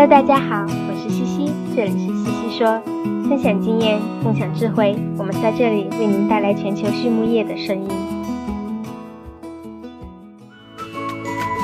Hello，大家好，我是西西，这里是西西说，分享经验，共享智慧，我们在这里为您带来全球畜牧业的声音。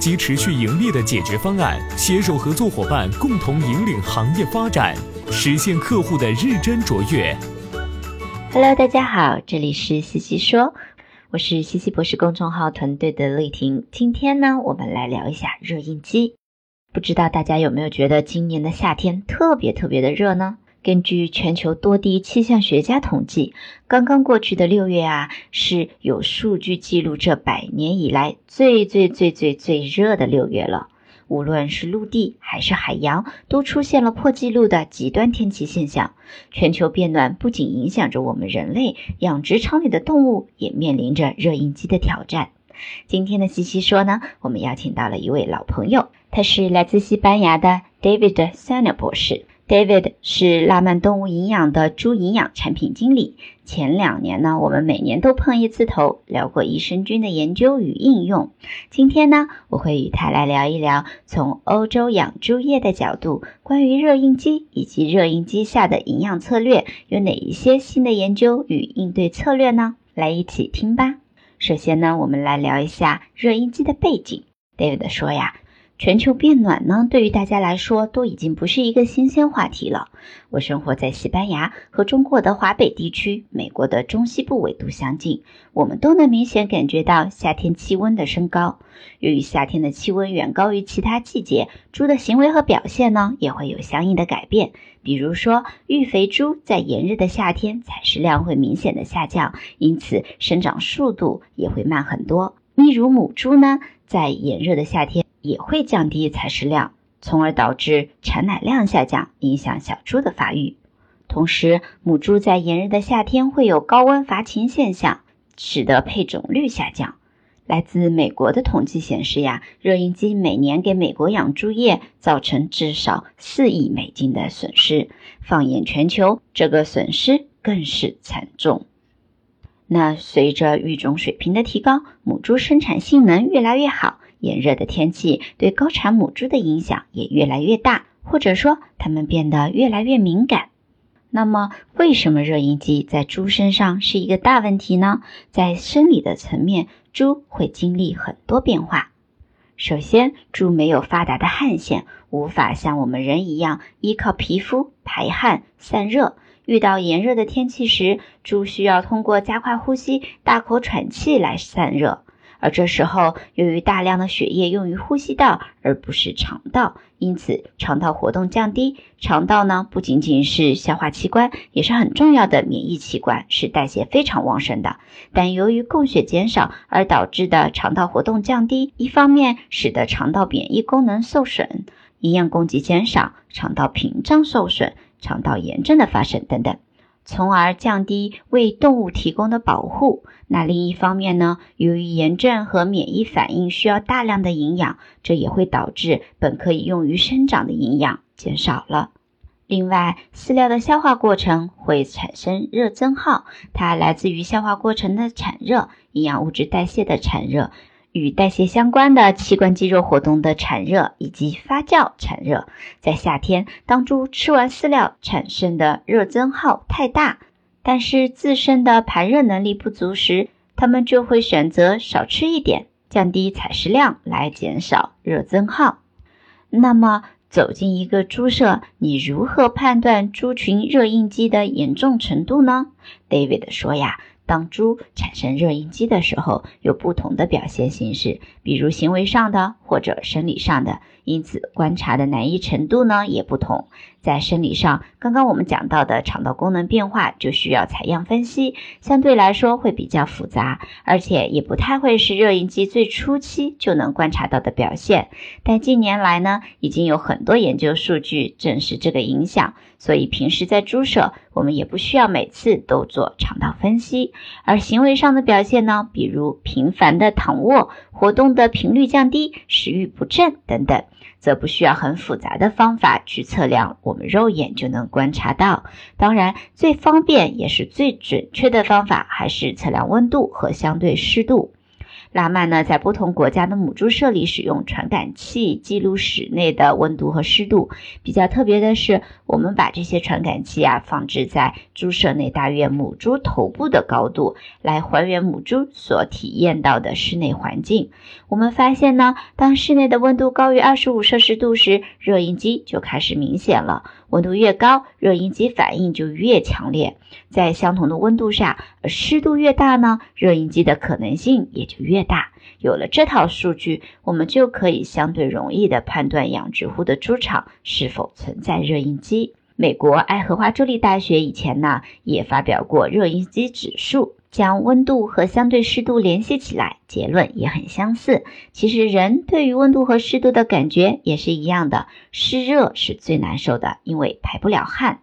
及持续盈利的解决方案，携手合作伙伴共同引领行业发展，实现客户的日臻卓越。Hello，大家好，这里是西西说，我是西西博士公众号团队的丽婷。今天呢，我们来聊一下热印机。不知道大家有没有觉得今年的夏天特别特别的热呢？根据全球多地气象学家统计，刚刚过去的六月啊，是有数据记录这百年以来最最最最最热的六月了。无论是陆地还是海洋，都出现了破纪录的极端天气现象。全球变暖不仅影响着我们人类，养殖场里的动物也面临着热应激的挑战。今天的西西说呢，我们邀请到了一位老朋友，他是来自西班牙的 David s a n a 博士。David 是拉曼动物营养的猪营养产品经理。前两年呢，我们每年都碰一次头，聊过益生菌的研究与应用。今天呢，我会与他来聊一聊，从欧洲养猪业的角度，关于热应激以及热应激下的营养策略有哪一些新的研究与应对策略呢？来一起听吧。首先呢，我们来聊一下热应激的背景。David 说呀。全球变暖呢，对于大家来说都已经不是一个新鲜话题了。我生活在西班牙和中国的华北地区，美国的中西部纬度相近，我们都能明显感觉到夏天气温的升高。由于夏天的气温远高于其他季节，猪的行为和表现呢也会有相应的改变。比如说，育肥猪在炎热的夏天采食量会明显的下降，因此生长速度也会慢很多。例如母猪呢，在炎热的夏天。也会降低采食量，从而导致产奶量下降，影响小猪的发育。同时，母猪在炎热的夏天会有高温乏情现象，使得配种率下降。来自美国的统计显示呀，热应激每年给美国养猪业造成至少四亿美金的损失。放眼全球，这个损失更是惨重。那随着育种水平的提高，母猪生产性能越来越好。炎热的天气对高产母猪的影响也越来越大，或者说它们变得越来越敏感。那么，为什么热应激在猪身上是一个大问题呢？在生理的层面，猪会经历很多变化。首先，猪没有发达的汗腺，无法像我们人一样依靠皮肤排汗散热。遇到炎热的天气时，猪需要通过加快呼吸、大口喘气来散热。而这时候，由于大量的血液用于呼吸道而不是肠道，因此肠道活动降低。肠道呢，不仅仅是消化器官，也是很重要的免疫器官，是代谢非常旺盛的。但由于供血减少而导致的肠道活动降低，一方面使得肠道免疫功能受损，营养供给减少，肠道屏障受损，肠道炎症的发生等等。从而降低为动物提供的保护。那另一方面呢，由于炎症和免疫反应需要大量的营养，这也会导致本可以用于生长的营养减少了。另外，饲料的消化过程会产生热增耗，它来自于消化过程的产热，营养物质代谢的产热。与代谢相关的器官肌肉活动的产热以及发酵产热，在夏天，当猪吃完饲料产生的热增耗太大，但是自身的排热能力不足时，它们就会选择少吃一点，降低采食量来减少热增耗。那么，走进一个猪舍，你如何判断猪群热应激的严重程度呢？David 说呀。当猪产生热应激的时候，有不同的表现形式，比如行为上的或者生理上的，因此观察的难易程度呢也不同。在生理上，刚刚我们讲到的肠道功能变化就需要采样分析，相对来说会比较复杂，而且也不太会是热应激最初期就能观察到的表现。但近年来呢，已经有很多研究数据证实这个影响，所以平时在猪舍，我们也不需要每次都做肠道分析。而行为上的表现呢，比如频繁的躺卧、活动的频率降低、食欲不振等等。则不需要很复杂的方法去测量，我们肉眼就能观察到。当然，最方便也是最准确的方法，还是测量温度和相对湿度。拉曼呢，在不同国家的母猪舍里使用传感器记录室内的温度和湿度。比较特别的是，我们把这些传感器啊放置在猪舍内大约母猪头部的高度，来还原母猪所体验到的室内环境。我们发现呢，当室内的温度高于二十五摄氏度时，热应激就开始明显了。温度越高，热应激反应就越强烈。在相同的温度下，湿度越大呢，热应激的可能性也就越越大。有了这套数据，我们就可以相对容易的判断养殖户的猪场是否存在热应激。美国爱荷华州立大学以前呢也发表过热应激指数。将温度和相对湿度联系起来，结论也很相似。其实人对于温度和湿度的感觉也是一样的，湿热是最难受的，因为排不了汗。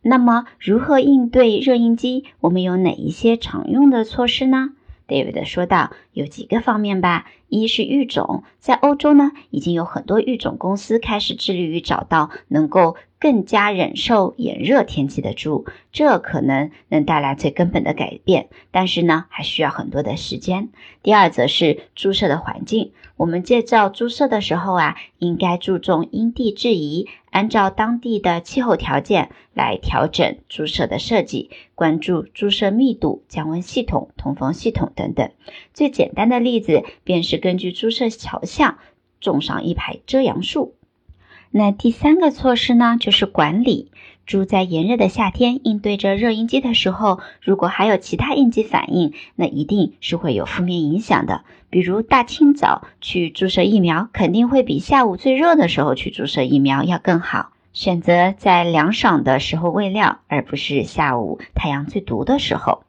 那么如何应对热应激？我们有哪一些常用的措施呢？David 说道，有几个方面吧。一是育种，在欧洲呢，已经有很多育种公司开始致力于找到能够。更加忍受炎热天气的猪，这可能能带来最根本的改变，但是呢，还需要很多的时间。第二，则是猪舍的环境。我们建造猪舍的时候啊，应该注重因地制宜，按照当地的气候条件来调整猪舍的设计，关注猪舍密度、降温系统、通风系统等等。最简单的例子便是根据猪舍朝向种上一排遮阳树。那第三个措施呢，就是管理猪在炎热的夏天应对着热应激的时候，如果还有其他应激反应，那一定是会有负面影响的。比如大清早去注射疫苗，肯定会比下午最热的时候去注射疫苗要更好。选择在凉爽的时候喂料，而不是下午太阳最毒的时候。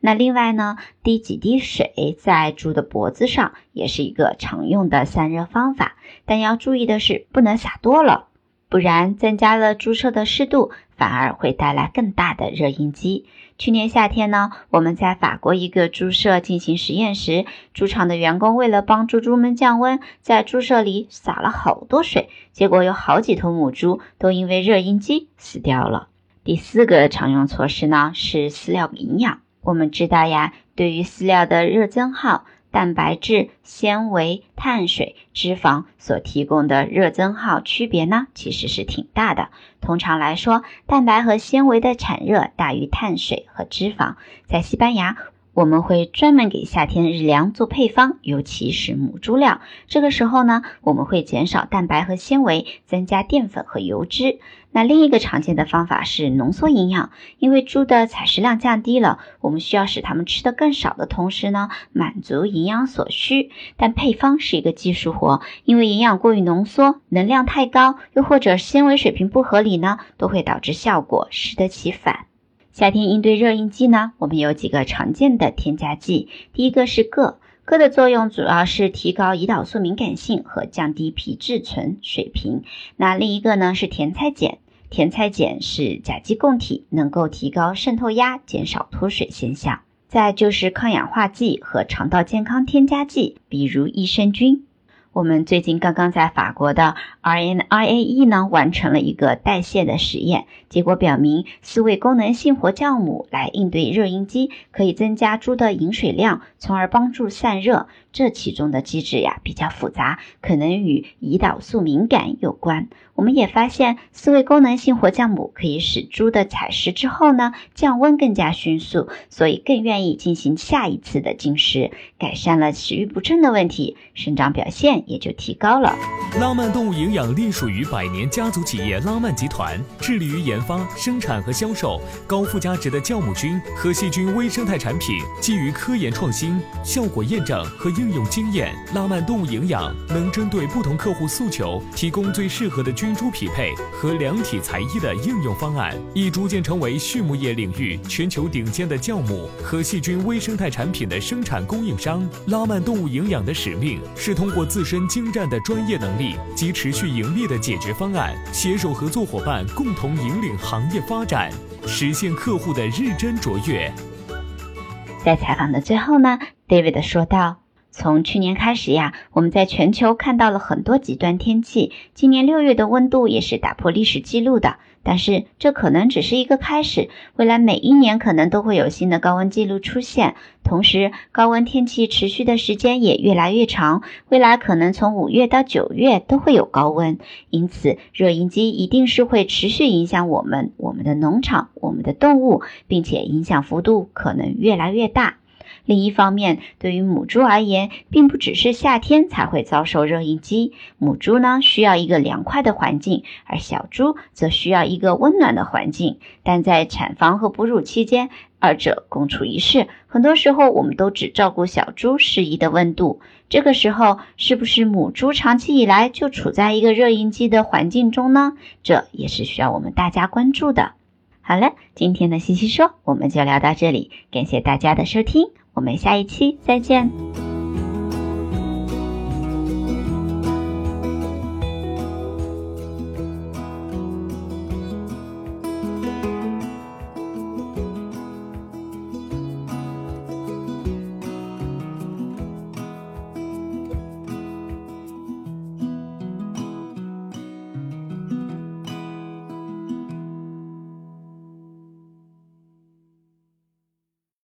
那另外呢，滴几滴水在猪的脖子上也是一个常用的散热方法，但要注意的是不能撒多了，不然增加了猪舍的湿度，反而会带来更大的热应激。去年夏天呢，我们在法国一个猪舍进行实验时，猪场的员工为了帮助猪们降温，在猪舍里撒了好多水，结果有好几头母猪都因为热应激死掉了。第四个常用措施呢是饲料营养。我们知道呀，对于饲料的热增耗，蛋白质、纤维、碳水、脂肪所提供的热增耗区别呢，其实是挺大的。通常来说，蛋白和纤维的产热大于碳水和脂肪。在西班牙。我们会专门给夏天日粮做配方，尤其是母猪料。这个时候呢，我们会减少蛋白和纤维，增加淀粉和油脂。那另一个常见的方法是浓缩营养，因为猪的采食量降低了，我们需要使它们吃的更少的同时呢，满足营养所需。但配方是一个技术活，因为营养过于浓缩，能量太高，又或者纤维水平不合理呢，都会导致效果适得其反。夏天应对热应激呢，我们有几个常见的添加剂。第一个是铬，铬的作用主要是提高胰岛素敏感性和降低皮质醇水平。那另一个呢是甜菜碱，甜菜碱是甲基供体，能够提高渗透压，减少脱水现象。再就是抗氧化剂和肠道健康添加剂，比如益生菌。我们最近刚刚在法国的 RNIAE 呢完成了一个代谢的实验，结果表明四味功能性活酵母来应对热应激，可以增加猪的饮水量，从而帮助散热。这其中的机制呀比较复杂，可能与胰岛素敏感有关。我们也发现四位功能性活酵母可以使猪的采食之后呢降温更加迅速，所以更愿意进行下一次的进食，改善了食欲不振的问题，生长表现也就提高了。拉曼动物营养隶属于百年家族企业拉曼集团，致力于研发、生产和销售高附加值的酵母菌和细菌微生态产品。基于科研创新、效果验证和应用经验，拉曼动物营养能针对不同客户诉求，提供最适合的菌株匹配和量体裁衣的应用方案，已逐渐成为畜牧业领域全球顶尖的酵母和细菌微生态产品的生产供应商。拉曼动物营养的使命是通过自身精湛的专业能力及持续盈利的解决方案，携手合作伙伴共同引领行业发展，实现客户的日臻卓越。在采访的最后呢，David 说道。从去年开始呀，我们在全球看到了很多极端天气。今年六月的温度也是打破历史记录的。但是这可能只是一个开始，未来每一年可能都会有新的高温记录出现。同时，高温天气持续的时间也越来越长，未来可能从五月到九月都会有高温。因此，热应激一定是会持续影响我们、我们的农场、我们的动物，并且影响幅度可能越来越大。另一方面，对于母猪而言，并不只是夏天才会遭受热应激。母猪呢，需要一个凉快的环境，而小猪则需要一个温暖的环境。但在产房和哺乳期间，二者共处一室。很多时候，我们都只照顾小猪适宜的温度。这个时候，是不是母猪长期以来就处在一个热应激的环境中呢？这也是需要我们大家关注的。好了，今天的西西说我们就聊到这里，感谢大家的收听。我们下一期再见。